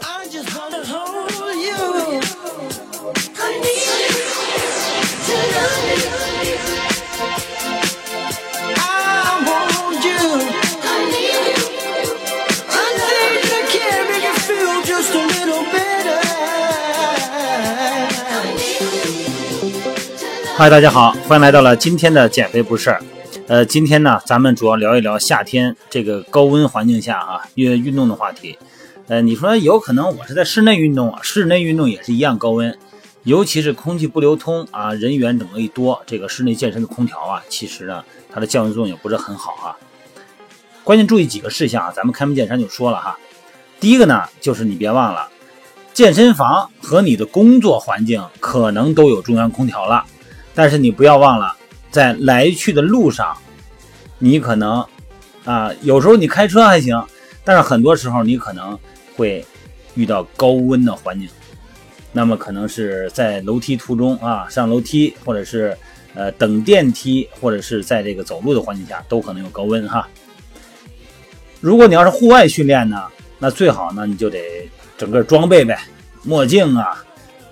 I just wanna hold you. I need tonight. I want you. I need you. I think I can make you feel just a little better. 嗨，大家好，欢迎来到了今天的减肥不是。呃，今天呢，咱们主要聊一聊夏天这个高温环境下啊，运运动的话题。 呃，你说有可能我是在室内运动啊，室内运动也是一样高温，尤其是空气不流通啊，人员整个一多，这个室内健身的空调啊，其实呢，它的降温作用也不是很好啊。关键注意几个事项啊，咱们开门见山就说了哈。第一个呢，就是你别忘了，健身房和你的工作环境可能都有中央空调了，但是你不要忘了，在来去的路上，你可能啊，有时候你开车还行，但是很多时候你可能会遇到高温的环境，那么可能是在楼梯途中啊，上楼梯，或者是呃等电梯，或者是在这个走路的环境下，都可能有高温哈。如果你要是户外训练呢，那最好呢你就得整个装备呗，墨镜啊、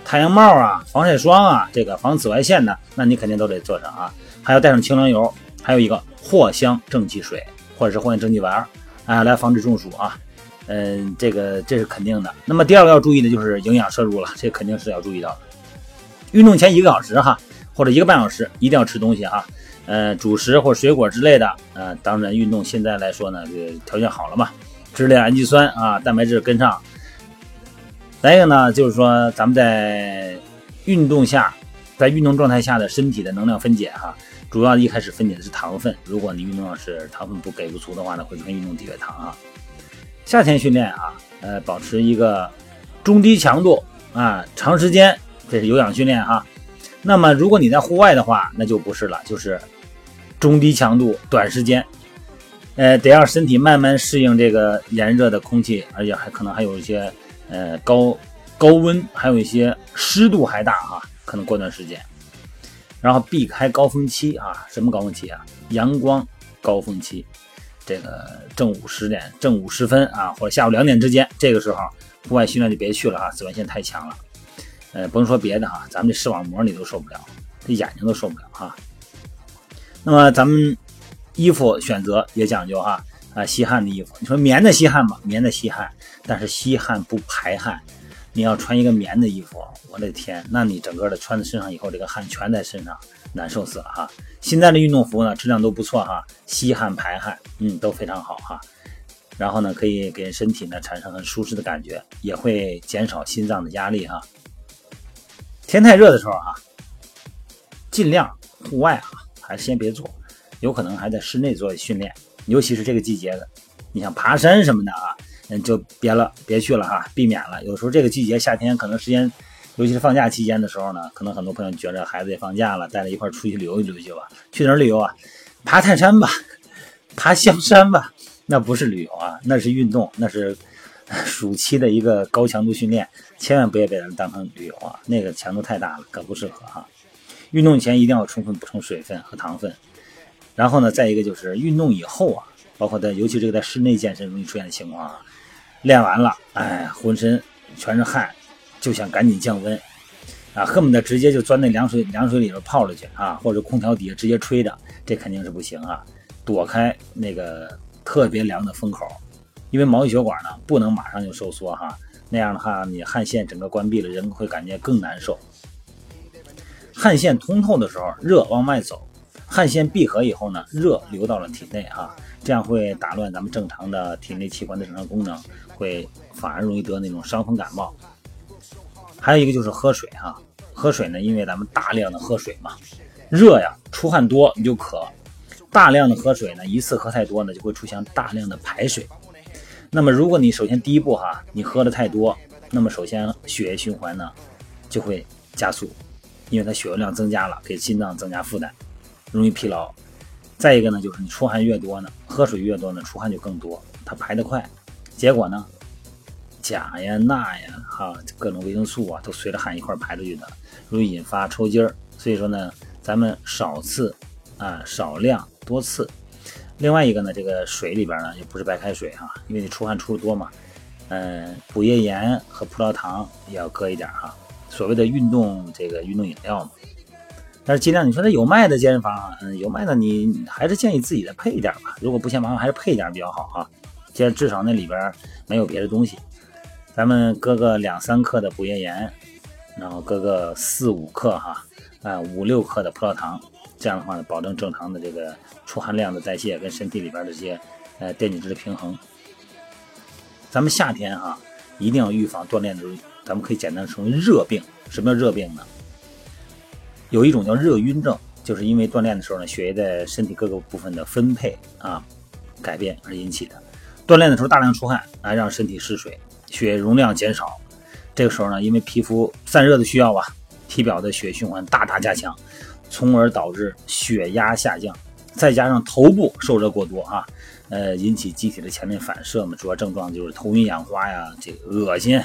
太阳帽啊、防晒霜啊，这个防紫外线的，那你肯定都得做上啊。还要带上清凉油，还有一个藿香正气水或者是藿香正气丸，啊，来防止中暑啊。嗯，这个这是肯定的。那么第二个要注意的就是营养摄入了，这肯定是要注意到的。运动前一个小时哈，或者一个半小时，一定要吃东西哈。呃，主食或水果之类的。呃，当然运动现在来说呢，这条件好了嘛，支链氨基酸啊，蛋白质跟上。再一个呢，就是说咱们在运动下，在运动状态下的身体的能量分解哈，主要一开始分解的是糖分。如果你运动要是糖分不给不足的话呢，会出现运动低血糖啊。夏天训练啊，呃，保持一个中低强度啊，长时间，这是有氧训练哈。那么如果你在户外的话，那就不是了，就是中低强度、短时间，呃，得让身体慢慢适应这个炎热的空气，而且还可能还有一些呃高高温，还有一些湿度还大哈，可能过段时间，然后避开高峰期啊，什么高峰期啊？阳光高峰期。这个正午十点、正午时分啊，或者下午两点之间，这个时候户外训练就别去了哈，紫外线太强了。呃，甭说别的哈，咱们这视网膜你都受不了，这眼睛都受不了哈。那么咱们衣服选择也讲究哈，啊，吸汗的衣服，你说棉的吸汗吧，棉的吸汗，但是吸汗不排汗。你要穿一个棉的衣服，我的天，那你整个的穿在身上以后，这个汗全在身上，难受死了哈。现在的运动服呢，质量都不错哈，吸汗排汗，嗯，都非常好哈。然后呢，可以给身体呢产生很舒适的感觉，也会减少心脏的压力哈。天太热的时候啊，尽量户外啊，还是先别做，有可能还在室内做训练，尤其是这个季节的，你像爬山什么的啊。嗯，就别了，别去了哈，避免了。有时候这个季节，夏天可能时间，尤其是放假期间的时候呢，可能很多朋友觉着孩子也放假了，带着一块出去旅游一旅去吧。去哪儿旅游啊？爬泰山吧，爬香山吧，那不是旅游啊，那是运动，那是 暑期的一个高强度训练，千万不要把它当成旅游啊，那个强度太大了，可不适合哈。运动前一定要充分补充水分和糖分，然后呢，再一个就是运动以后啊，包括在尤其这个在室内健身容易出现的情况啊。练完了，哎，浑身全是汗，就想赶紧降温，啊，恨不得直接就钻那凉水凉水里边泡了去啊，或者空调底下直接吹着，这肯定是不行啊，躲开那个特别凉的风口，因为毛细血管呢不能马上就收缩哈，那样的话你汗腺整个关闭了，人会感觉更难受。汗腺通透的时候，热往外走，汗腺闭合以后呢，热流到了体内啊。这样会打乱咱们正常的体内器官的正常功能，会反而容易得那种伤风感冒。还有一个就是喝水哈，喝水呢，因为咱们大量的喝水嘛，热呀，出汗多你就渴，大量的喝水呢，一次喝太多呢，就会出现大量的排水。那么如果你首先第一步哈，你喝的太多，那么首先血液循环呢就会加速，因为它血流量增加了，给心脏增加负担，容易疲劳。再一个呢，就是你出汗越多呢，喝水越多呢，出汗就更多，它排得快，结果呢，钾呀、钠呀、哈各种维生素啊，都随着汗一块排出去的，容易引发抽筋儿。所以说呢，咱们少次啊，少量多次。另外一个呢，这个水里边呢，也不是白开水哈，因为你出汗出的多嘛，呃，补液盐和葡萄糖也要搁一点哈。所谓的运动这个运动饮料嘛，但是尽量你说它有卖的健身房，嗯，有卖的你还是建议自己再配一点吧。如果不嫌麻烦，还是配一点比较好哈。这至少那里边没有别的东西。咱们搁个两三克的补液盐，然后搁个四五克哈，啊五六克的葡萄糖，这样的话呢，保证正常的这个出汗量的代谢跟身体里边的这些呃电解质的平衡。咱们夏天啊，一定要预防锻炼的时候，咱们可以简单称为热病。什么叫热病呢？有一种叫热晕症，就是因为锻炼的时候呢，血液在身体各个部分的分配啊改变而引起的。锻炼的时候大量出汗啊，让身体失水，血容量减少。这个时候呢，因为皮肤散热的需要啊，体表的血循环大大加强，从而导致血压下降。再加上头部受热过多啊，呃，引起机体的前面反射嘛，主要症状就是头晕眼花呀，这个恶心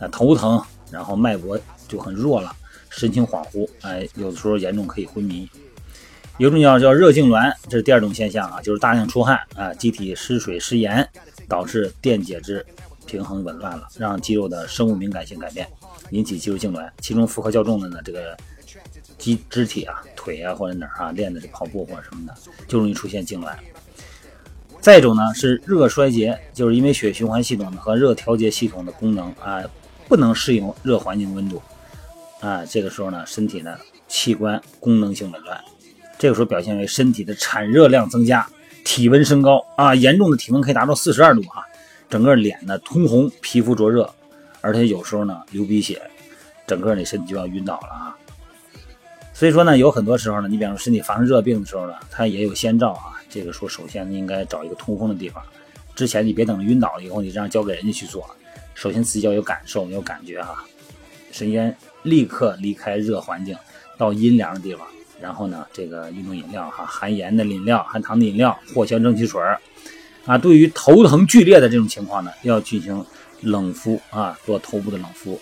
啊，头疼，然后脉搏就很弱了，神情恍惚，哎，有的时候严重可以昏迷。有种叫叫热痉挛，这是第二种现象啊，就是大量出汗啊，机体失水失盐，导致电解质平衡紊乱了，让肌肉的生物敏感性改变，引起肌肉痉挛。其中负荷较重的呢，这个肌肢体啊，腿啊或者哪儿啊练的是跑步或者什么的，就容易出现痉挛。再一种呢是热衰竭，就是因为血循环系统和热调节系统的功能啊不能适应热环境温度啊，这个时候呢身体呢器官功能性紊乱。这个时候表现为身体的产热量增加，体温升高啊，严重的体温可以达到四十二度啊，整个脸呢通红，皮肤灼热，而且有时候呢流鼻血，整个你身体就要晕倒了啊。所以说呢，有很多时候呢，你比方说身体发生热病的时候呢，它也有先兆啊。这个时候首先应该找一个通风的地方，之前你别等晕倒了以后，你这样交给人家去做，首先自己要有感受，有感觉哈。首先立刻离开热环境，到阴凉的地方。然后呢，这个运动饮料哈，含盐的饮料、含糖的饮料、藿香正气水啊，对于头疼剧烈的这种情况呢，要进行冷敷啊，做头部的冷敷。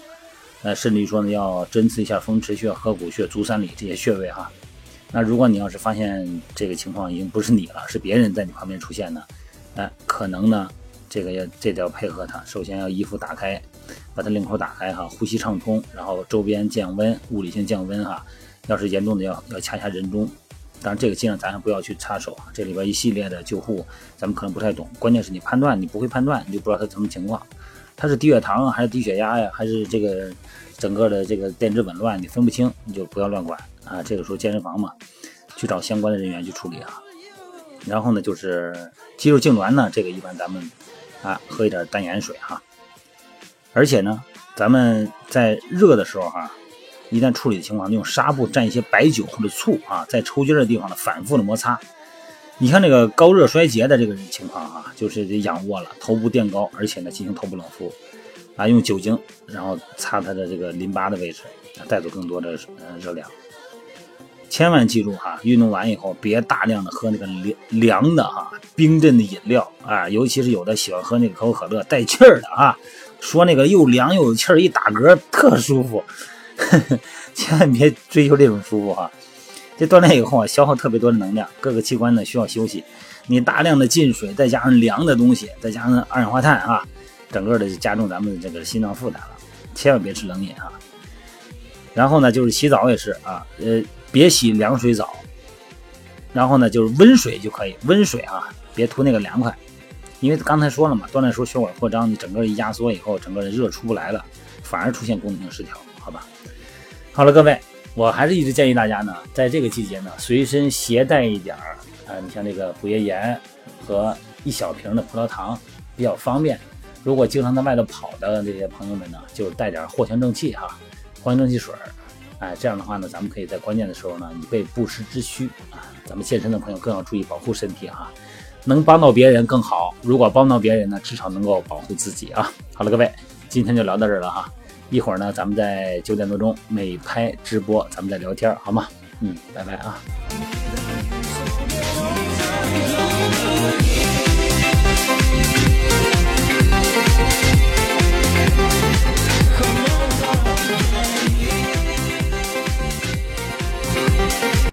呃，甚至于说呢，要针刺一下风池穴、合谷穴、足三里这些穴位哈。那如果你要是发现这个情况已经不是你了，是别人在你旁边出现呢，哎，可能呢，这个要这得要配合他，首先要衣服打开，把它领口打开哈，呼吸畅通，然后周边降温，物理性降温哈。要是严重的，要要掐下人中，当然这个尽量咱也不要去插手啊。这里边一系列的救护，咱们可能不太懂。关键是你判断，你不会判断，你就不知道他什么情况，他是低血糖，还是低血压呀，还是这个整个的这个电质紊乱，你分不清，你就不要乱管啊。这个时候健身房嘛，去找相关的人员去处理啊。然后呢，就是肌肉痉挛呢，这个一般咱们啊喝一点淡盐水哈。而且呢，咱们在热的时候哈。一旦处理的情况，用纱布蘸一些白酒或者醋啊，在抽筋的地方呢反复的摩擦。你看这个高热衰竭的这个情况啊，就是得仰卧了，头部垫高，而且呢进行头部冷敷啊，用酒精然后擦它的这个淋巴的位置，带走更多的呃热量。千万记住哈，运动完以后别大量的喝那个凉凉的哈冰镇的饮料啊，尤其是有的喜欢喝那个可口可乐带气儿的啊，说那个又凉又有气儿，一打嗝特舒服。千万别追求这种舒服哈！这锻炼以后啊，消耗特别多的能量，各个器官呢需要休息。你大量的进水，再加上凉的东西，再加上二氧化碳啊，整个的就加重咱们这个心脏负担了。千万别吃冷饮啊。然后呢，就是洗澡也是啊，呃，别洗凉水澡。然后呢，就是温水就可以，温水啊，别涂那个凉快。因为刚才说了嘛，锻炼时候血管扩张，你整个一压缩以后，整个热出不来了，反而出现功能性失调，好吧？好了，各位，我还是一直建议大家呢，在这个季节呢，随身携带一点儿啊，你像这个补液盐和一小瓶的葡萄糖，比较方便。如果经常在外头跑的这些朋友们呢，就带点藿香正气哈，藿香正气水儿，哎，这样的话呢，咱们可以在关键的时候呢，以备不时之需啊。咱们健身的朋友更要注意保护身体哈，能帮到别人更好。如果帮到别人呢，至少能够保护自己啊。好了，各位，今天就聊到这儿了哈。一会儿呢咱们在九点多钟美拍直播咱们再聊天好吗？嗯拜拜啊。